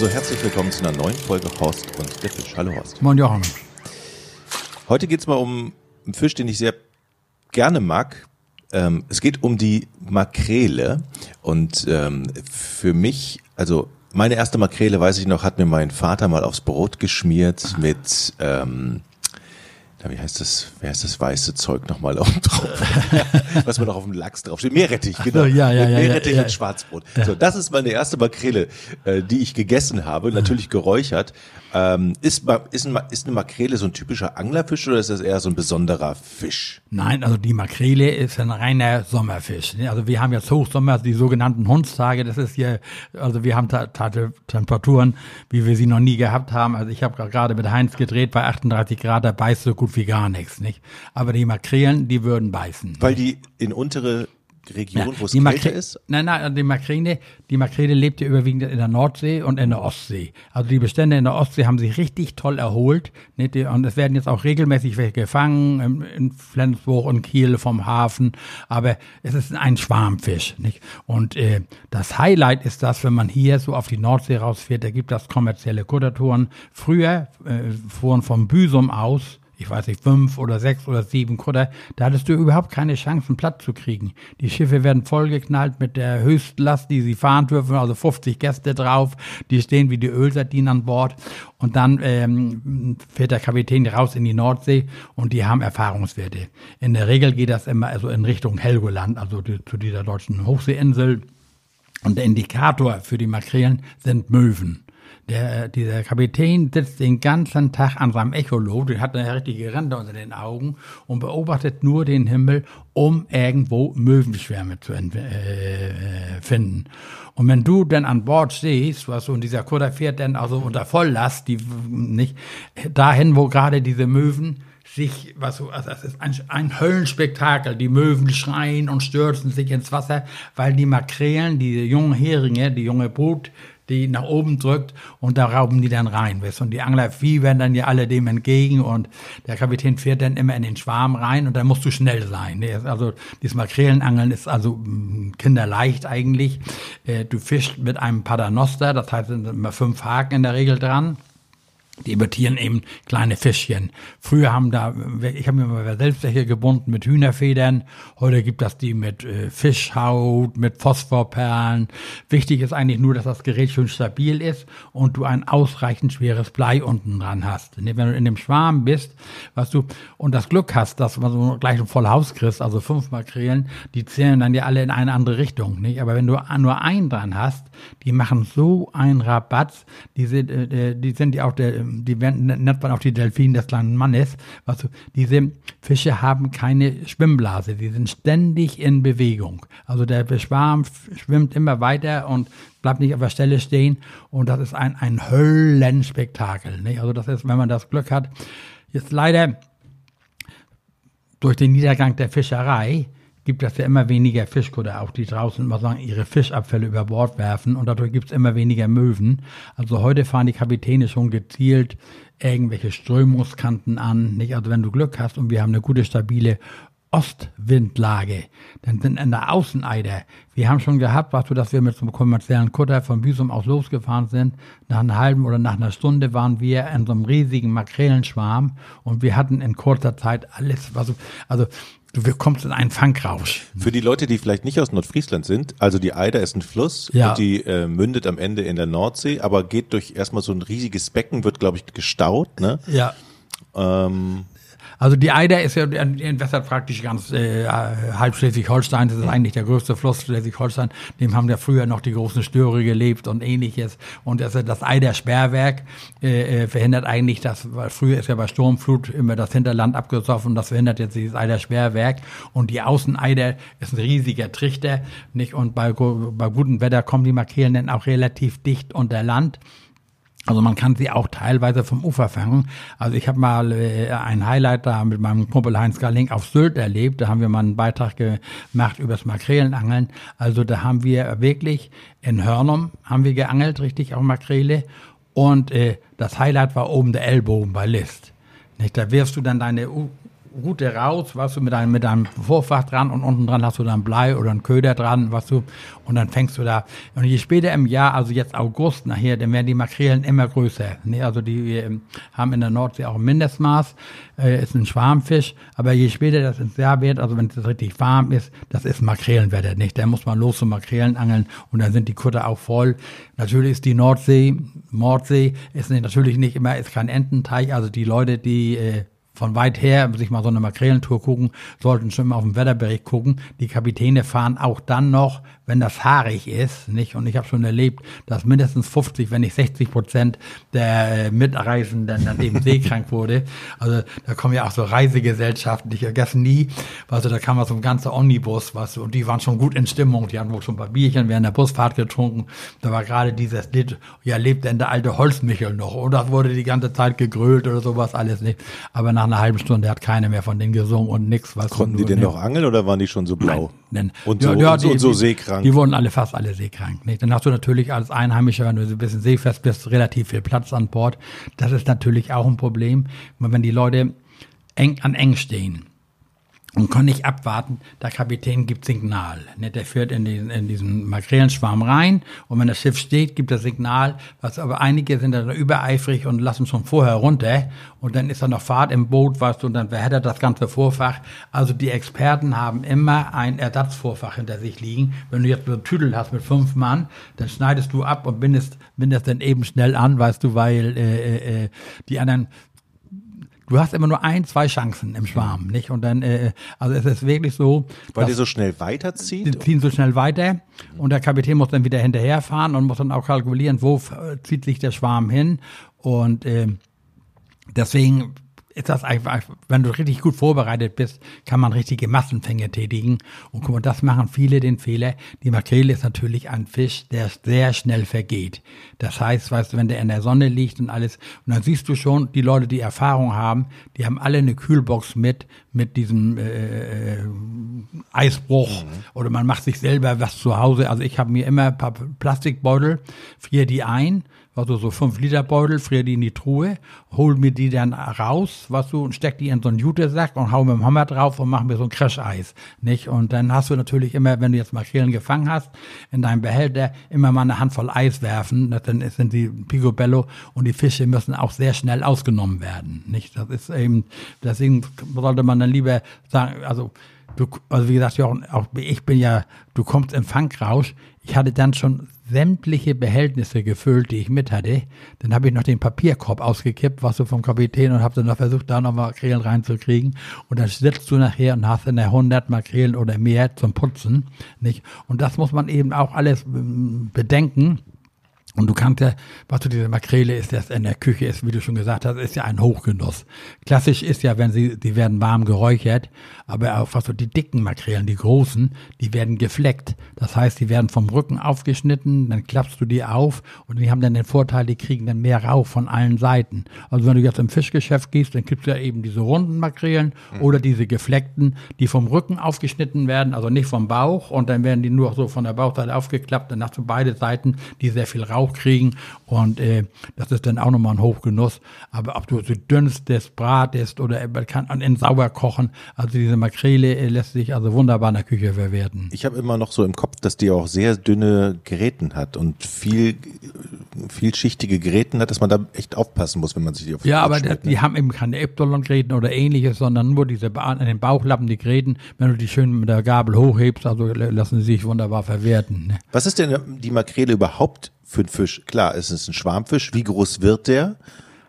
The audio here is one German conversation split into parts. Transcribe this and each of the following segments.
So, herzlich willkommen zu einer neuen Folge Horst und der Fisch. Hallo Horst. Moin Jochen. Heute geht's mal um einen Fisch, den ich sehr gerne mag. Ähm, es geht um die Makrele. Und ähm, für mich, also meine erste Makrele, weiß ich noch, hat mir mein Vater mal aufs Brot geschmiert mit... Ähm, wie heißt das, wie heißt das weiße Zeug nochmal oben drauf? Was man noch auf dem Lachs draufsteht. Meerrettich, genau. So, ja, ja, ja, Meerrettich ja, ja. und Schwarzbrot. So, das ist meine erste Makrele, äh, die ich gegessen habe, natürlich geräuchert. Ähm, ist, ist, ein, ist eine Makrele so ein typischer Anglerfisch oder ist das eher so ein besonderer Fisch? Nein, also die Makrele ist ein reiner Sommerfisch. ne? Also wir haben jetzt Hochsommer, die sogenannten Hundstage. Das ist hier, also wir haben Temperaturen, wie wir sie noch nie gehabt haben. Also ich habe gerade mit Heinz gedreht bei 38 Grad, da beißt so gut wie gar nichts, nicht? Aber die Makrelen, die würden beißen. Weil die in untere Region, wo es die kälter ist? Nein, nein, also die Makrele, die Makrele lebt ja überwiegend in der Nordsee und in der Ostsee. Also die Bestände in der Ostsee haben sich richtig toll erholt. Nicht? Und es werden jetzt auch regelmäßig welche gefangen in, in Flensburg und Kiel vom Hafen. Aber es ist ein Schwarmfisch. Nicht? Und äh, das Highlight ist das, wenn man hier so auf die Nordsee rausfährt, da gibt das kommerzielle Kuttertouren. Früher äh, fuhren vom Büsum aus ich weiß nicht, fünf oder sechs oder sieben Kutter, da hattest du überhaupt keine Chancen, Platz zu kriegen. Die Schiffe werden vollgeknallt mit der Höchstlast, die sie fahren dürfen, also 50 Gäste drauf, die stehen wie die Ölsardinen an Bord und dann ähm, fährt der Kapitän raus in die Nordsee und die haben Erfahrungswerte. In der Regel geht das immer also in Richtung Helgoland, also die, zu dieser deutschen Hochseeinsel und der Indikator für die Makrelen sind Möwen. Der, dieser Kapitän sitzt den ganzen Tag an seinem Echolot, der hat eine richtige Rande unter den Augen und beobachtet nur den Himmel, um irgendwo Möwenschwärme zu äh, finden. Und wenn du dann an Bord stehst, was so in dieser Kutter fährt dann also unter Volllast, die nicht dahin, wo gerade diese Möwen sich, was so, also das ist ein, ein Höllenspektakel. Die Möwen schreien und stürzen sich ins Wasser, weil die Makrelen, die jungen Heringe, die junge Brut, die nach oben drückt und da rauben die dann rein. Weißt? Und die Angler fiebern dann ja alle dem entgegen und der Kapitän fährt dann immer in den Schwarm rein und dann musst du schnell sein. ne? Also dieses Makrelenangeln ist also mm, kinderleicht eigentlich. Äh, Du fischst mit einem Paternoster, das heißt, sind immer fünf Haken in der Regel dran. Die imitieren eben kleine Fischchen. Früher haben da, ich habe mir mal selbst welche gebunden mit Hühnerfedern. Heute gibt das die mit äh, Fischhaut, mit Phosphorperlen. Wichtig ist eigentlich nur, dass das Gerät schön stabil ist und du ein ausreichend schweres Blei unten dran hast. Wenn du in dem Schwarm bist, was du, und das Glück hast, dass man so gleich ein voll Haus kriegst, also fünf Makrelen, die zählen dann ja alle in eine andere Richtung. Nicht? Aber wenn du nur einen dran hast, die machen so einen Rabatz, die sind, äh, die sind ja auch der, die nennt man auch die Delfine des kleinen Mannes. Du, diese Fische haben keine Schwimmblase, die sind ständig in Bewegung. Also der Schwarm schwimmt immer weiter und bleibt nicht auf der Stelle stehen und das ist ein, ein Höllenspektakel. Nicht? Also das ist, wenn man das Glück hat, jetzt leider durch den Niedergang der Fischerei gibt es ja immer weniger Fischkutter, auch die draußen mal sagen, ihre Fischabfälle über Bord werfen und dadurch gibt es immer weniger Möwen. Also heute fahren die Kapitäne schon gezielt irgendwelche Strömungskanten an. Nicht? Also wenn du Glück hast und wir haben eine gute, stabile Ostwindlage, dann sind in der Außeneider, wir haben schon gehabt, was du, dass wir mit so einem kommerziellen Kutter von Büsum aus losgefahren sind. Nach einer halben oder nach einer Stunde waren wir in so einem riesigen Makrelenschwarm und wir hatten in kurzer Zeit alles, was, also du kommst in einen Fangrausch. Für die Leute, die vielleicht nicht aus Nordfriesland sind, also die Eider ist ein Fluss Ja. und die äh, mündet am Ende in der Nordsee, aber geht durch erstmal so ein riesiges Becken, wird glaube ich gestaut, ne? Ja. Ähm, Also die Eider ist ja, entwässert praktisch ganz äh, halb Schleswig-Holstein. Das ist eigentlich der größte Fluss Schleswig-Holstein. Dem haben ja früher noch die großen Störe gelebt und ähnliches. Und das, das Eider-Sperrwerk äh, äh, verhindert eigentlich das, weil früher ist ja bei Sturmflut immer das Hinterland abgesoffen. Das verhindert jetzt dieses Eider-Sperrwerk. Und die Außeneider ist ein riesiger Trichter. Nicht? Und bei, bei gutem Wetter kommen die Makrelen dann auch relativ dicht unter Land. Also man kann sie auch teilweise vom Ufer fangen. Also ich habe mal äh, ein Highlight da mit meinem Kumpel Heinz Garling auf Sylt erlebt. Da haben wir mal einen Beitrag gemacht übers Makrelenangeln. Also da haben wir wirklich in Hörnum haben wir geangelt, richtig auch Makrele. Und äh, das Highlight war oben der Ellbogen bei List. Nicht? Da wirfst du dann deine Route raus, was du mit einem, mit einem Vorfach dran und unten dran hast du dann Blei oder einen Köder dran, was du, und dann fängst du da. Und je später im Jahr, also jetzt August nachher, dann werden die Makrelen immer größer. Ne? Also die äh, haben in der Nordsee auch ein Mindestmaß, äh, ist ein Schwarmfisch, aber je später das ins Jahr wird, also wenn es richtig warm ist, das ist Makrelenwetter, nicht? Da muss man los zum Makrelen angeln und dann sind die Kutter auch voll. Natürlich ist die Nordsee, Mordsee, ist natürlich nicht immer, ist kein Ententeich, also die Leute, die äh, von weit her sich mal so eine Makrelentour gucken, sollten schon mal auf den Wetterbericht gucken. Die Kapitäne fahren auch dann noch, wenn das haarig ist, nicht? Und ich habe schon erlebt, dass mindestens 50, wenn nicht 60 Prozent der äh, Mitreisenden dann eben seekrank wurde. Also da kommen ja auch so Reisegesellschaften, ich vergesse nie, weißt du, da kam mal so ein ganzer Omnibus, was und die waren schon gut in Stimmung, die hatten wohl schon ein paar Bierchen während der Busfahrt getrunken. Da war gerade dieses Lied, ja, lebt denn der alte Holzmichel noch? Und das wurde die ganze Zeit gegrölt oder sowas, alles nicht. Aber nach einer halben Stunde hat keiner mehr von denen gesungen und nix. Was Konnten die denn noch angeln oder waren die schon so blau? Nein, und so, ja, und, so, die, und so seekrank? Die wurden alle fast alle seekrank. Nicht? Dann hast du natürlich als Einheimischer, wenn du ein bisschen seefest bist, relativ viel Platz an Bord. Das ist natürlich auch ein Problem, wenn die Leute eng an eng stehen und kann nicht abwarten, der Kapitän gibt Signal. Ne, der führt in, den, in diesen Makrelenschwarm rein und wenn das Schiff steht, gibt er Signal, was aber einige sind dann übereifrig und lassen schon vorher runter und dann ist da noch Fahrt im Boot, weißt du, und dann verheddert das ganze Vorfach. Also die Experten haben immer ein Ersatzvorfach hinter sich liegen. Wenn du jetzt so einen Tüdel hast mit fünf Mann, dann schneidest du ab und bindest, bindest dann eben schnell an, weißt du, weil äh, äh, äh die anderen du hast immer nur ein, zwei Chancen im Schwarm, nicht? Und dann, äh, also es ist wirklich so. Weil die so schnell weiterzieht? Die ziehen so schnell weiter und der Kapitän muss dann wieder hinterherfahren und muss dann auch kalkulieren, wo zieht sich der Schwarm hin. Und äh, deswegen ist das einfach, wenn du richtig gut vorbereitet bist, kann man richtige Massenfänge tätigen. Und guck mal, das machen viele den Fehler. Die Makrele ist natürlich ein Fisch, der sehr schnell vergeht. Das heißt, weißt du, wenn der in der Sonne liegt und alles, und dann siehst du schon, die Leute, die Erfahrung haben, die haben alle eine Kühlbox mit, mit diesem äh, äh Eisbruch. Mhm. Oder man macht sich selber was zu Hause. Also ich habe mir immer ein paar Plastikbeutel, friere die ein also so 5 Liter Beutel, friere die in die Truhe, hol mir die dann raus, was du, und steck die in so einen Jutesack und hau mit dem Hammer drauf und mach mir so ein Crash-Eis, nicht? Und dann hast du natürlich immer, wenn du jetzt Makrelen gefangen hast, in deinem Behälter immer mal eine Handvoll Eis werfen, dann sind die Picobello und die Fische müssen auch sehr schnell ausgenommen werden, nicht? Das ist eben, deswegen sollte man dann lieber sagen, also, du, also wie gesagt, Jochen, auch ich bin ja, du kommst im Fangrausch, ich hatte dann schon sämtliche Behältnisse gefüllt, die ich mit hatte. Dann habe ich noch den Papierkorb ausgekippt, was so vom Kapitän und habe dann noch versucht, da noch Makrelen reinzukriegen. Und dann sitzt du nachher und hast in der 100 Makrelen oder mehr zum Putzen, nicht? Und das muss man eben auch alles ähm, bedenken. Und du kannst ja, was du diese Makrele ist, das in der Küche ist, wie du schon gesagt hast, ist ja ein Hochgenuss. Klassisch ist ja, wenn sie, die werden warm geräuchert, aber auch was so die dicken Makrelen, die großen, die werden gefleckt. Das heißt, die werden vom Rücken aufgeschnitten, dann klappst du die auf und die haben dann den Vorteil, die kriegen dann mehr Rauch von allen Seiten. Also wenn du jetzt im Fischgeschäft gehst, dann gibt's ja eben diese runden Makrelen mhm. oder diese gefleckten, die vom Rücken aufgeschnitten werden, also nicht vom Bauch und dann werden die nur so von der Bauchseite aufgeklappt, dann hast du beide Seiten, die sehr viel Rauch Rauch kriegen und äh, das ist dann auch nochmal ein Hochgenuss. Aber ob du sie dünstest, bratest oder man kann in sauber kochen, also diese Makrele äh, lässt sich also wunderbar in der Küche verwerten. Ich habe immer noch so im Kopf, dass die auch sehr dünne Geräten hat und viel vielschichtige Geräten hat, dass man da echt aufpassen muss, wenn man sich die auf Ja, aber das, die ne? haben eben keine Epsilon-Gräten oder ähnliches, sondern nur diese an den Bauchlappen, die Gräten, wenn du die schön mit der Gabel hochhebst, also lassen sie sich wunderbar verwerten. Ne? Was ist denn die Makrele überhaupt für ein Fisch? Klar, es ist ein Schwarmfisch. Wie groß wird der?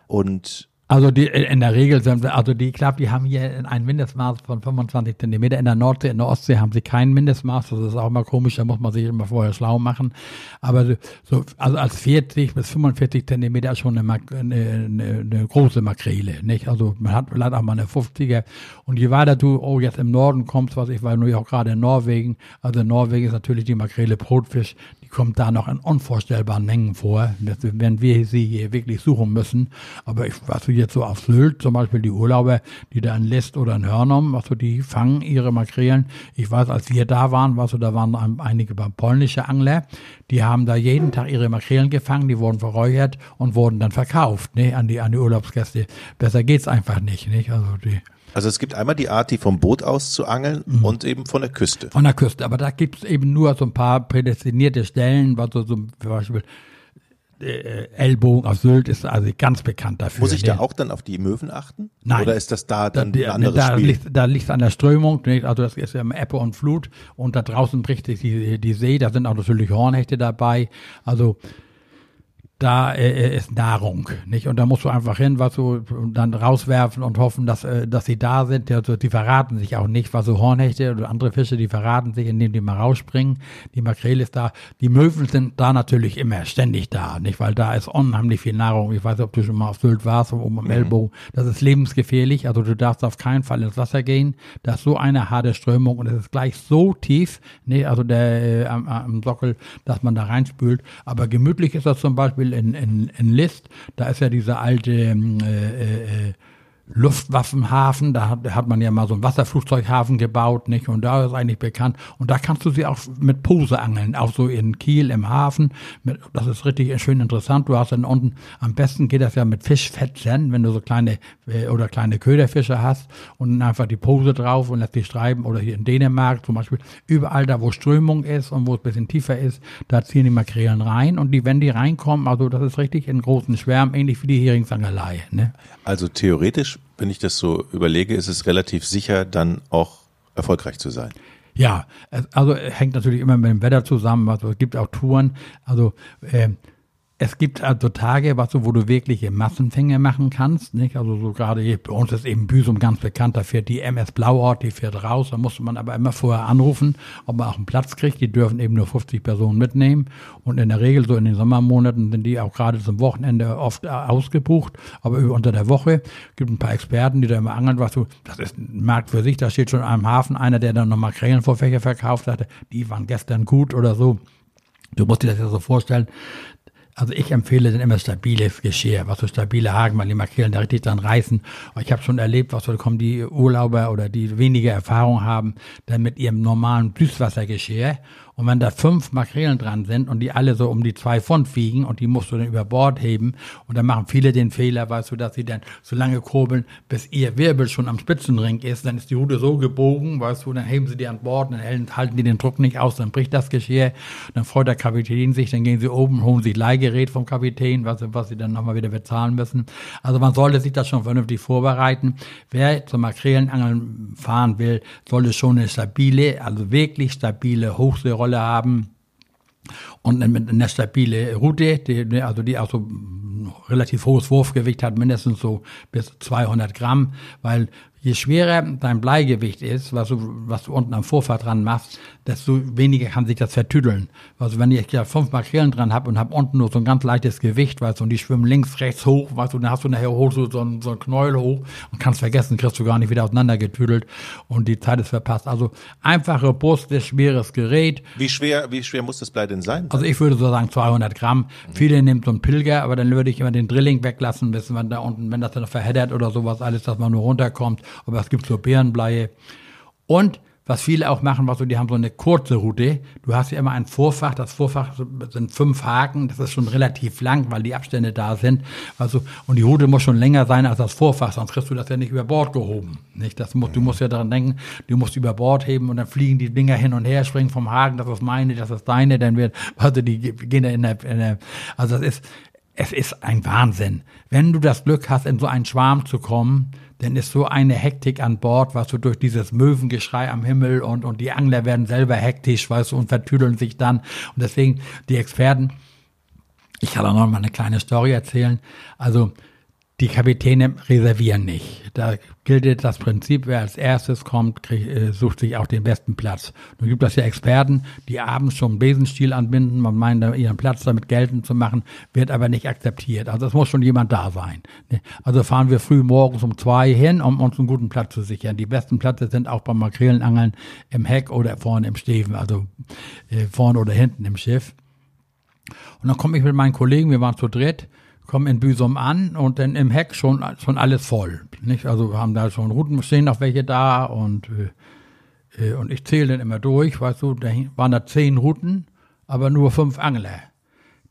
Und also die, in der Regel sind, also die, ich glaube, die haben hier ein Mindestmaß von 25 Zentimeter. In der Nordsee, in der Ostsee haben sie kein Mindestmaß. Das ist auch mal komisch, da muss man sich immer vorher schlau machen. Aber so, also als 40 bis 45 Zentimeter ist schon eine, eine, eine, eine große Makrele, nicht? Also man hat vielleicht auch mal eine 50er. Und je weiter du, oh, jetzt im Norden kommst, was ich war nur auch gerade in Norwegen. Also in Norwegen ist natürlich die Makrele Brotfisch kommt da noch in unvorstellbaren Mengen vor. Werden wir sie hier wirklich suchen müssen. Aber ich, was du jetzt so auf Sylt, zum Beispiel die Urlauber, die da in List oder in Hörnum, was du, die fangen ihre Makrelen. Ich weiß, als wir da waren, was du, da waren einige polnische Angler, die haben da jeden Tag ihre Makrelen gefangen, die wurden verräuchert und wurden dann verkauft, ne, an die, an die Urlaubsgäste. Besser geht's einfach nicht, nicht? Also die, Also es gibt einmal die Art, die vom Boot aus zu angeln mhm. und eben von der Küste. Von der Küste, aber da gibt es eben nur so ein paar prädestinierte Stellen, was so, zum Beispiel äh, Ellbogen auf Sylt ist also ganz bekannt dafür. Muss ich da auch dann auf die Möwen achten? Nein. Oder ist das da dann da, ein anderes da Spiel? Liegt, da liegt es an der Strömung, nicht? also das ist ja Ebbe und Flut und da draußen bricht sich die, die See, da sind auch natürlich Hornhechte dabei, also da äh, ist Nahrung, nicht? Und da musst du einfach hin, was du dann rauswerfen und hoffen, dass, äh, dass sie da sind. Also, die verraten sich auch nicht, was so Hornhechte oder andere Fische, die verraten sich, indem die mal rausspringen. Die Makrele ist da. Die Möwen sind da natürlich immer ständig da, nicht? Weil da ist unheimlich viel Nahrung. Ich weiß nicht, ob du schon mal auf Sylt warst, oben am mhm. Ellbogen. Das ist lebensgefährlich. Also du darfst auf keinen Fall ins Wasser gehen. Da ist so eine harte Strömung und es ist gleich so tief, nicht? Also der äh, am, am Sockel, dass man da reinspült. Aber gemütlich ist das zum Beispiel in, in, in List, da ist ja diese alte ähm, äh, äh, Luftwaffenhafen, da hat, hat man ja mal so einen Wasserflugzeughafen gebaut, nicht? Und da ist eigentlich bekannt. Und da kannst du sie auch mit Pose angeln, auch so in Kiel im Hafen. Das ist richtig schön interessant. Du hast dann unten, am besten geht das ja mit Fischfetzen, wenn du so kleine äh, oder kleine Köderfische hast und einfach die Pose drauf und lässt die streiben. Oder hier in Dänemark zum Beispiel, überall da, wo Strömung ist und wo es ein bisschen tiefer ist, da ziehen die Makrelen rein. Und die, wenn die reinkommen, also das ist richtig in großen Schwärmen, ähnlich wie die Heringsangelei. Ne? Also theoretisch wenn ich das so überlege, ist es relativ sicher, dann auch erfolgreich zu sein. Ja, also hängt natürlich immer mit dem Wetter zusammen. Also es gibt auch Touren. Also äh, es gibt also Tage, was so, wo du wirkliche Massenfänge machen kannst, nicht? Also so gerade hier, bei uns ist eben Büsum ganz bekannt, da fährt die MS Blauort, die fährt raus, da musste man aber immer vorher anrufen, ob man auch einen Platz kriegt. Die dürfen eben nur 50 Personen mitnehmen und in der Regel so in den Sommermonaten sind die auch gerade zum Wochenende oft äh, ausgebucht, aber unter der Woche gibt ein paar Experten, die da immer angeln, was so, das ist ein Markt für sich, da steht schon am Hafen einer, der dann nochmal Krähenvorfächer verkauft hatte, die waren gestern gut oder so. Du musst dir das ja so vorstellen, also ich empfehle dann immer stabiles Geschirr, was so stabile Haken, weil die Makrelen da richtig dran reißen. Ich habe schon erlebt, was so kommen die Urlauber oder die weniger Erfahrung haben, dann mit ihrem normalen Süßwassergeschirr und wenn da fünf Makrelen dran sind und die alle so um die zwei Pfund wiegen und die musst du dann über Bord heben und dann machen viele den Fehler, weißt du, dass sie dann so lange kurbeln, bis ihr Wirbel schon am Spitzenring ist, dann ist die Rute so gebogen, weißt du, dann heben sie die an Bord, dann halten die den Druck nicht aus, dann bricht das Geschirr, dann freut der Kapitän sich, dann gehen sie oben, holen sich Leihgerät vom Kapitän, was, was sie dann nochmal wieder bezahlen müssen. Also man sollte sich das schon vernünftig vorbereiten. Wer zum Makrelenangeln fahren will, sollte schon eine stabile, also wirklich stabile Hochseerolle Rolle haben und eine, stabile Route, die, also die auch so relativ hohes Wurfgewicht hat, mindestens so bis 200 Gramm, weil je schwerer dein Bleigewicht ist, was du, was du unten am Vorfahrt dran machst, desto weniger kann sich das vertüdeln. Also wenn ich ja fünf Makrelen dran habe und habe unten nur so ein ganz leichtes Gewicht, weißt du, und die schwimmen links, rechts hoch, weißt du, dann hast du nachher hoch so, so, ein, so Knäuel hoch und kannst vergessen, kriegst du gar nicht wieder auseinandergetüdelt und die Zeit ist verpasst. Also einfache Brust, schweres Gerät. Wie schwer, wie schwer muss das Blei denn sein? Also ich würde so sagen 200 Gramm. Mhm. Viele nehmen so einen Pilger, aber dann würde ich immer den Drilling weglassen, wissen, wenn da unten, wenn das dann verheddert oder sowas alles, dass man nur runterkommt aber es gibt so Bärenbleie. Und was viele auch machen, was so, die haben so eine kurze Route. Du hast ja immer ein Vorfach. Das Vorfach sind fünf Haken. Das ist schon relativ lang, weil die Abstände da sind. Also, und die Route muss schon länger sein als das Vorfach, sonst kriegst du das ja nicht über Bord gehoben. Nicht? Das muss, du musst ja daran denken, du musst über Bord heben und dann fliegen die Dinger hin und her, springen vom Haken. Das ist meine, das ist deine. Dann wird, also die gehen da in der, in der also das ist, es ist ein Wahnsinn. Wenn du das Glück hast, in so einen Schwarm zu kommen, dann ist so eine Hektik an Bord, was du durch dieses Möwengeschrei am Himmel und, und die Angler werden selber hektisch, weißt du, und vertüdeln sich dann. Und deswegen, die Experten, ich kann auch noch mal eine kleine Story erzählen. Also, die Kapitäne reservieren nicht. Da gilt das Prinzip, wer als erstes kommt, krieg, äh, sucht sich auch den besten Platz. Nun gibt es ja Experten, die abends schon Besenstiel anbinden, man meint, ihren Platz damit geltend zu machen, wird aber nicht akzeptiert. Also es muss schon jemand da sein. Ne? Also fahren wir früh morgens um zwei hin, um uns einen guten Platz zu sichern. Die besten Plätze sind auch beim Makrelenangeln im Heck oder vorne im Steven, also äh, vorne oder hinten im Schiff. Und dann komme ich mit meinen Kollegen, wir waren zu dritt, kommen in Büsum an und dann im Heck schon, schon alles voll. Nicht? Also haben da schon Routen, stehen noch welche da und, äh, äh, und ich zähle dann immer durch, weißt du, da waren da zehn Routen, aber nur fünf Angler.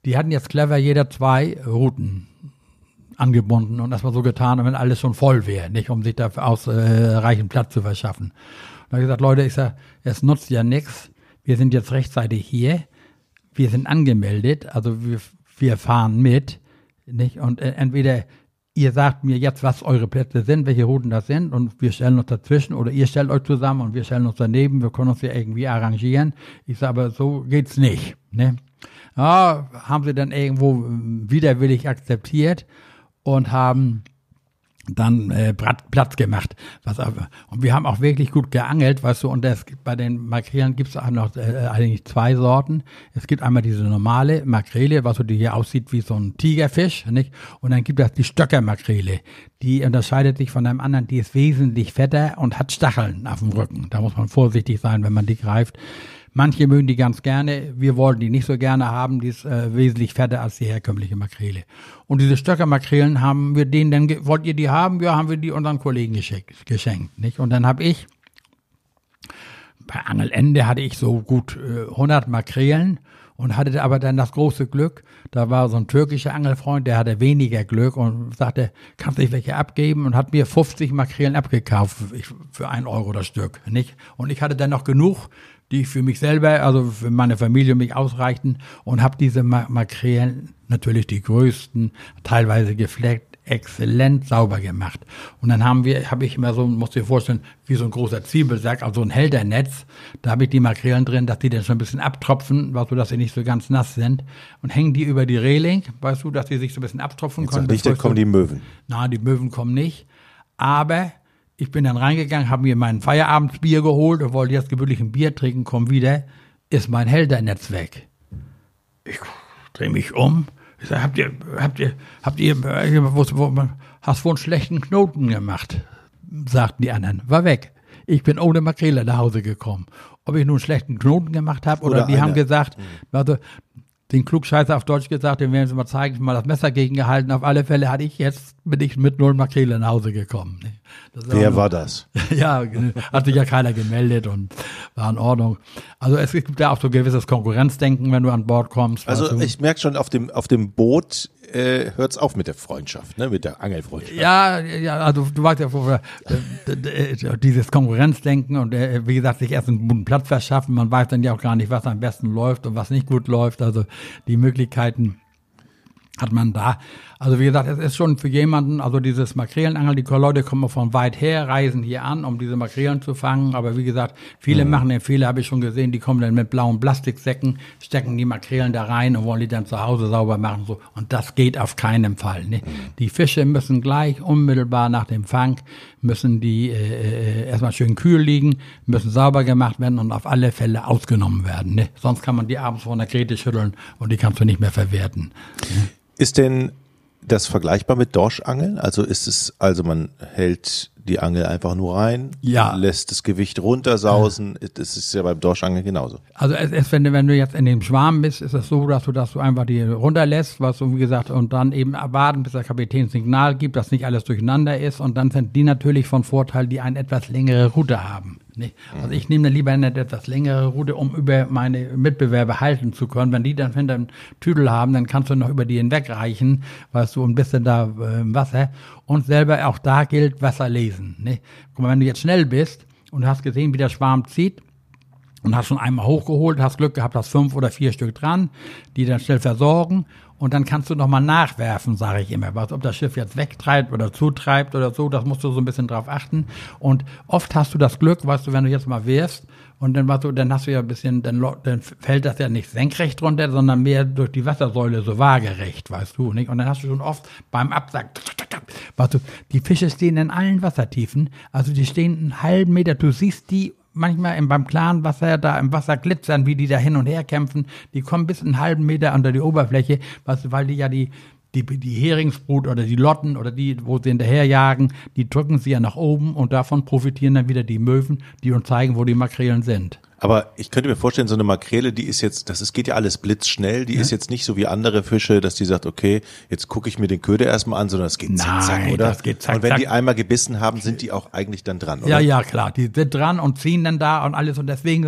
Die hatten jetzt clever jeder zwei Routen angebunden und das war so getan, wenn alles schon voll wäre, nicht um sich da ausreichend äh, Platz zu verschaffen. Da habe ich gesagt, Leute, ich sag, es nutzt ja nichts. Wir sind jetzt rechtzeitig hier. Wir sind angemeldet, also wir, wir fahren mit, nicht? Und äh, entweder ihr sagt mir jetzt, was eure Plätze sind, welche Routen das sind und wir stellen uns dazwischen oder ihr stellt euch zusammen und wir stellen uns daneben, wir können uns ja irgendwie arrangieren. Ich sage aber, so geht's nicht. Ne? Ja, haben sie dann irgendwo widerwillig akzeptiert und haben dann äh, Platz gemacht. Was, und wir haben auch wirklich gut geangelt, weißt du, und das, bei den Makrelen gibt es noch äh, eigentlich zwei Sorten. Es gibt einmal diese normale Makrele, was so die hier aussieht wie so ein Tigerfisch, nicht? Und dann gibt es die Stöckermakrele. Die unterscheidet sich von einem anderen, die ist wesentlich fetter und hat Stacheln auf dem Rücken. Da muss man vorsichtig sein, wenn man die greift. Manche mögen die ganz gerne, wir wollen die nicht so gerne haben, die ist äh, wesentlich fetter als die herkömmliche Makrele. Und diese Stöckermakrelen haben wir denen dann, wollt ihr die haben? Ja, haben wir die unseren Kollegen geschenkt, geschenkt nicht? Und dann habe ich, bei Angelende hatte ich so gut äh, 100 Makrelen und hatte aber dann das große Glück, da war so ein türkischer Angelfreund, der hatte weniger Glück und sagte, kannst du welche abgeben und hat mir 50 Makrelen abgekauft für ein Euro das Stück, nicht? Und ich hatte dann noch genug die für mich selber, also für meine Familie mich ausreichten und habe diese Makrelen, natürlich die größten, teilweise gefleckt, exzellent sauber gemacht. Und dann haben wir, habe ich immer so, musst dir vorstellen, wie so ein großer Zwiebelsack, also ein Heldernetz. Da habe ich die Makrelen drin, dass die dann schon ein bisschen abtropfen, weißt du, dass sie nicht so ganz nass sind. Und hängen die über die Reling, weißt du, dass die sich so ein bisschen abtropfen können. Nicht, dann kommen die Möwen. Nein, die Möwen kommen nicht. Aber ich bin dann reingegangen, habe mir mein Feierabendsbier geholt und wollte jetzt gemütlich ein Bier trinken, komm wieder, ist mein Heldernetz weg. Ich drehe mich um. Ich sage, habt ihr, habt ihr, habt ihr, hast wohl einen schlechten Knoten gemacht? Sagten die anderen. War weg. Ich bin ohne Makrele nach Hause gekommen. Ob ich nun einen schlechten Knoten gemacht habe oder, oder, die eine. haben gesagt, mhm. also, den Klugscheißer auf Deutsch gesagt, den werden sie mal zeigen, ich mal das Messer gegengehalten. Auf alle Fälle hatte ich jetzt, bin ich mit null Makrele nach Hause gekommen. Wer war das? ja, hat sich ja keiner gemeldet und war in Ordnung. Also es gibt ja auch so gewisses Konkurrenzdenken, wenn du an Bord kommst. Also ich merke schon, auf dem, auf dem Boot äh, hört es auf mit der Freundschaft, ne? mit der Angelfreundschaft. Ja, ja, also du weißt ja, wo wir, äh, dieses Konkurrenzdenken und äh, wie gesagt, sich erst einen guten Platz verschaffen. Man weiß dann ja auch gar nicht, was am besten läuft und was nicht gut läuft. Also die Möglichkeiten hat man da. Also wie gesagt, es ist schon für jemanden, also dieses Makrelenangel, die Leute kommen von weit her, reisen hier an, um diese Makrelen zu fangen. Aber wie gesagt, viele mhm. machen den Fehler, habe ich schon gesehen, die kommen dann mit blauen Plastiksäcken, stecken die Makrelen da rein und wollen die dann zu Hause sauber machen. So. Und das geht auf keinen Fall. Ne? Mhm. Die Fische müssen gleich unmittelbar nach dem Fang, müssen die äh, äh, erstmal schön kühl liegen, müssen sauber gemacht werden und auf alle Fälle ausgenommen werden. Ne? Sonst kann man die abends von der Grete schütteln und die kannst du nicht mehr verwerten. Ne? Ist denn das vergleichbar mit Dorschangeln? Also ist es, also man hält die Angel einfach nur rein, ja. lässt das Gewicht runtersausen. Ja. Das ist ja beim Dorschangeln genauso. Also es ist, wenn du, wenn du jetzt in dem Schwarm bist, ist es so, dass du, dass du einfach die runterlässt, was so wie gesagt, und dann eben erwarten, bis der Kapitän Signal gibt, dass nicht alles durcheinander ist. Und dann sind die natürlich von Vorteil, die eine etwas längere Route haben. Nicht? Also ich nehme dann lieber eine etwas längere Route, um über meine Mitbewerber halten zu können. Wenn die dann hinter einem Tüdel haben, dann kannst du noch über die hinwegreichen, weißt du, ein bisschen da äh, Wasser. Und selber auch da gilt Wasser lesen. Nicht? Guck mal, wenn du jetzt schnell bist und hast gesehen, wie der Schwarm zieht, und hast schon einmal hochgeholt, hast Glück gehabt, hast fünf oder vier Stück dran, die dann schnell versorgen und dann kannst du nochmal nachwerfen, sage ich immer. Was, ob das Schiff jetzt wegtreibt oder zutreibt oder so, das musst du so ein bisschen drauf achten. Und oft hast du das Glück, weißt du, wenn du jetzt mal wirfst und dann, weißt du, dann hast du ja ein bisschen, dann, dann fällt das ja nicht senkrecht runter, sondern mehr durch die Wassersäule so waagerecht, weißt du, nicht? Und dann hast du schon oft beim Absack, weißt du, die Fische stehen in allen Wassertiefen, also die stehen einen halben Meter, du siehst die manchmal im, beim klaren Wasser da im Wasser glitzern, wie die da hin und her kämpfen. Die kommen bis einen halben Meter unter die Oberfläche, was, weil die ja die, die, die Heringsbrut oder die Lotten oder die, wo sie hinterherjagen, die drücken sie ja nach oben und davon profitieren dann wieder die Möwen, die uns zeigen, wo die Makrelen sind. Aber ich könnte mir vorstellen, so eine Makrele, die ist jetzt, das ist, geht ja alles blitzschnell, die Ja. ist jetzt nicht so wie andere Fische, dass die sagt, okay, jetzt gucke ich mir den Köder erstmal an, sondern es geht zack, zack, Nein, oder? das geht zack, Und wenn zack. die einmal gebissen haben, sind die auch eigentlich dann dran, oder? Ja, ja, klar. Die sind dran und ziehen dann da und alles. Und deswegen,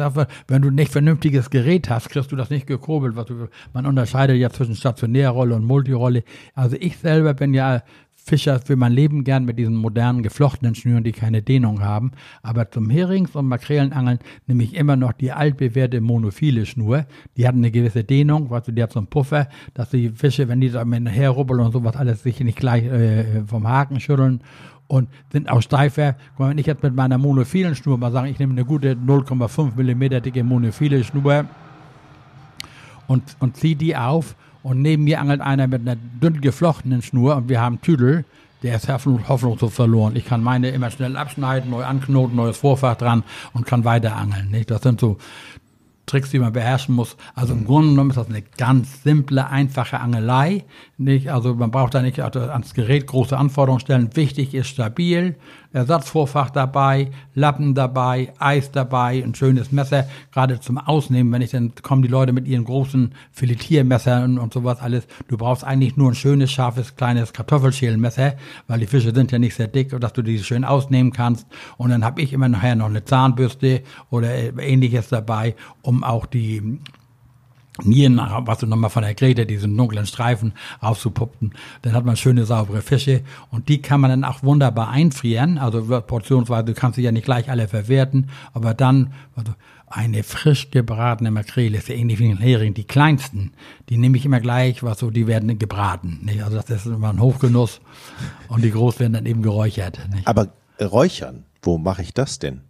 wenn du nicht vernünftiges Gerät hast, kriegst du das nicht gekurbelt. Was du, man unterscheidet ja zwischen Stationärrolle und Multirolle. Also ich selber bin ja Fischer für mein Leben gern mit diesen modernen geflochtenen Schnüren, die keine Dehnung haben. Aber zum Herings- und Makrelenangeln nehme ich immer noch die altbewährte monophile Schnur. Die hat eine gewisse Dehnung, weißt du, die hat so einen Puffer, dass die Fische, wenn die da herrubbeln und sowas alles, sich nicht gleich äh, vom Haken schütteln und sind auch steifer. Guck mal, Wenn ich jetzt mit meiner monophilen Schnur mal sagen, ich nehme eine gute 0,5 Millimeter dicke monophile Schnur und, und ziehe die auf und neben mir angelt einer mit einer dünn geflochtenen Schnur und wir haben Tüdel, der ist hoffnung- hoffnungslos verloren. Ich kann meine immer schnell abschneiden, neu anknoten, neues Vorfach dran und kann weiter angeln. Nicht? Das sind so Tricks, die man beherrschen muss. Also im Grunde genommen ist das eine ganz simple, einfache Angelei. Nicht? Also man braucht da nicht ans Gerät große Anforderungen stellen. Wichtig ist stabil, Ersatzvorfach dabei, Lappen dabei, Eis dabei, ein schönes Messer, gerade zum Ausnehmen. Wenn ich dann kommen die Leute mit ihren großen Filetiermessern und sowas alles. Du brauchst eigentlich nur ein schönes, scharfes, kleines Kartoffelschälmesser, weil die Fische sind ja nicht sehr dick, dass du die schön ausnehmen kannst. Und dann habe ich immer nachher noch eine Zahnbürste oder ähnliches dabei, um auch die Nieren, was du nochmal von der Grete, diesen dunklen Streifen aufzupuppen. Dann hat man schöne, saubere Fische und die kann man dann auch wunderbar einfrieren. Also portionsweise, du kannst sie ja nicht gleich alle verwerten, aber dann also eine frisch gebratene Makrele ist ja ähnlich wie ein Hering. Die kleinsten, die nehme ich immer gleich, was so, die werden gebraten. Nicht? Also das ist immer ein Hochgenuss und die großen werden dann eben geräuchert. Nicht? Aber räuchern, wo mache ich das denn?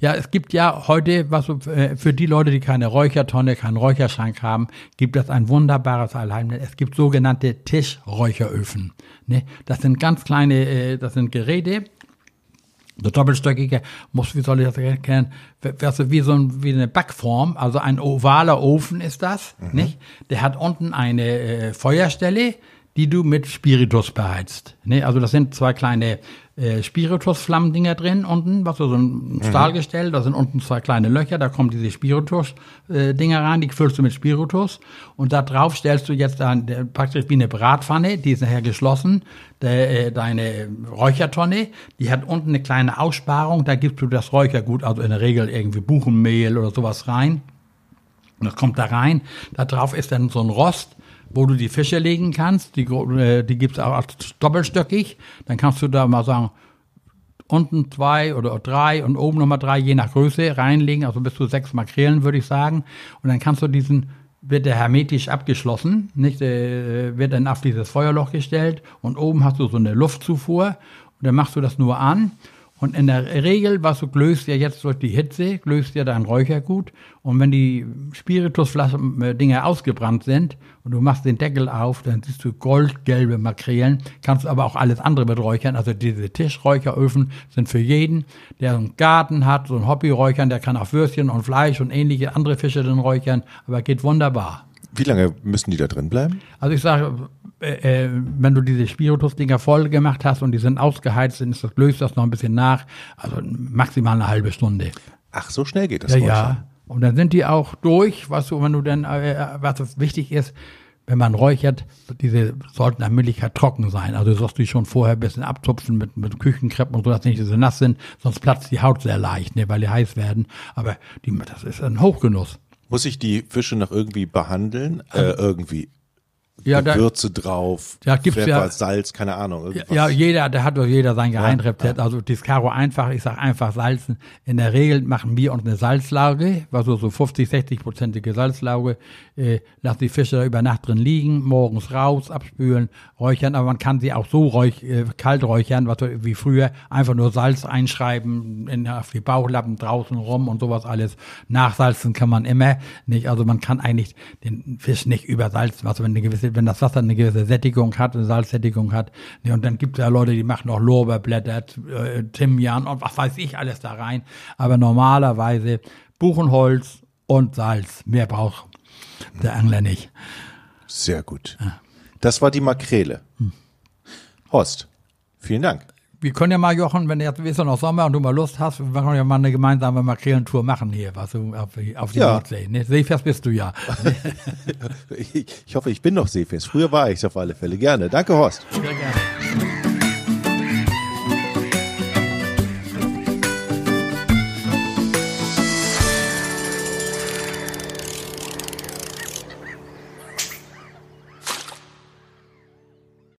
Ja, es gibt ja heute, was äh, für die Leute, die keine Räuchertonne, keinen Räucherschrank haben, gibt es ein wunderbares Allheilmittel. Es gibt sogenannte Tischräucheröfen. Ne? Das sind ganz kleine, äh, das sind Geräte, so doppelstöckige, muss, wie soll ich das erklären, du, wie so ein, wie eine Backform, also ein ovaler Ofen ist das, nicht? Der hat unten eine äh, Feuerstelle, die du mit Spiritus beheizt. Ne? Also das sind zwei kleine äh, Spiritus-Flammendinger drin unten, was so ein Stahlgestell, da sind unten zwei kleine Löcher, da kommen diese Spiritus-Dinger rein, die füllst du mit Spiritus und da drauf stellst du jetzt dann praktisch wie eine Bratpfanne, die ist nachher geschlossen, der, äh, deine Räuchertonne, die hat unten eine kleine Aussparung, da gibst du das Räuchergut, also in der Regel irgendwie Buchenmehl oder sowas rein. Und das kommt da rein. Da drauf ist dann so ein Rost, wo du die Fische legen kannst. Die, äh, die gibt's auch doppelstöckig. Dann kannst du da mal sagen, unten zwei oder drei und oben nochmal drei, je nach Größe, reinlegen. Also bis zu sechs Makrelen, würde ich sagen. Und dann kannst du diesen, wird der hermetisch abgeschlossen, nicht, äh, wird dann auf dieses Feuerloch gestellt und oben hast du so eine Luftzufuhr und dann machst du das nur an. Und in der Regel, was du glöst ja jetzt durch die Hitze, glöst ja dein Räuchergut. Und wenn die Spiritusflaschen, äh, Dinger ausgebrannt sind und du machst den Deckel auf, dann siehst du goldgelbe Makrelen. Kannst aber auch alles andere mit räuchern. Also diese Tischräucheröfen sind für jeden, der einen Garten hat, so ein Hobbyräuchern, der kann auch Würstchen und Fleisch und ähnliche andere Fische drin räuchern. Aber geht wunderbar. Wie lange müssen die da drin bleiben? Also ich sage, äh, äh, wenn du diese Spiritus-Dinger voll gemacht hast und die sind ausgeheizt, dann ist das, löst das noch ein bisschen nach. Also maximal eine halbe Stunde. Ach, so schnell geht das Ja, ja. Und dann sind die auch durch, was du, wenn du dann, äh, was wichtig ist, wenn man räuchert, diese sollten nach Möglichkeit trocken sein. Also du sollst die schon vorher ein bisschen abzupfen mit, mit Küchenkreppen und so, dass die nicht so nass sind, sonst platzt die Haut sehr leicht, ne, weil die heiß werden. Aber die, das ist ein Hochgenuss. Muss ich die Fische noch irgendwie behandeln? Äh, irgendwie Ja, da, Gewürze drauf, Ja, gibt's Pfeffer, ja- Salz, keine Ahnung. Irgendwas. Ja, jeder, der hat doch jeder sein Geheimrezept. Also das Karo einfach, ich sag einfach salzen. In der Regel machen wir uns eine Salzlauge, also so 50, 60 prozentige Salzlauge. Äh, lassen die Fische da über Nacht drin liegen, morgens raus, abspülen, räuchern. Aber man kann sie auch so räuch, äh, kalt räuchern, was wie früher. Einfach nur Salz einschreiben, in, auf die Bauchlappen draußen rum und sowas alles. Nachsalzen kann man immer nicht. Also man kann eigentlich den Fisch nicht übersalzen. Also wenn eine gewisse, wenn das Wasser eine gewisse Sättigung hat, eine Salzsättigung hat. Ne, und dann gibt es ja Leute, die machen noch Lorbeerblätter, äh, Thymian und was weiß ich alles da rein. Aber normalerweise Buchenholz und Salz. Mehr braucht der Angler nicht. Sehr gut. Das war die Makrele. Hm. Horst, vielen Dank. Wir können ja mal, Jochen, wenn jetzt ist ja noch Sommer und du mal Lust hast, wir können ja mal eine gemeinsame Makrelentour machen hier, was du auf, die- auf die Ja. Nordsee. Ne? Seefest bist du ja. Ich, ich hoffe, ich bin noch seefest. Früher war ich auf alle Fälle. Gerne. Danke, Horst. Sehr gerne.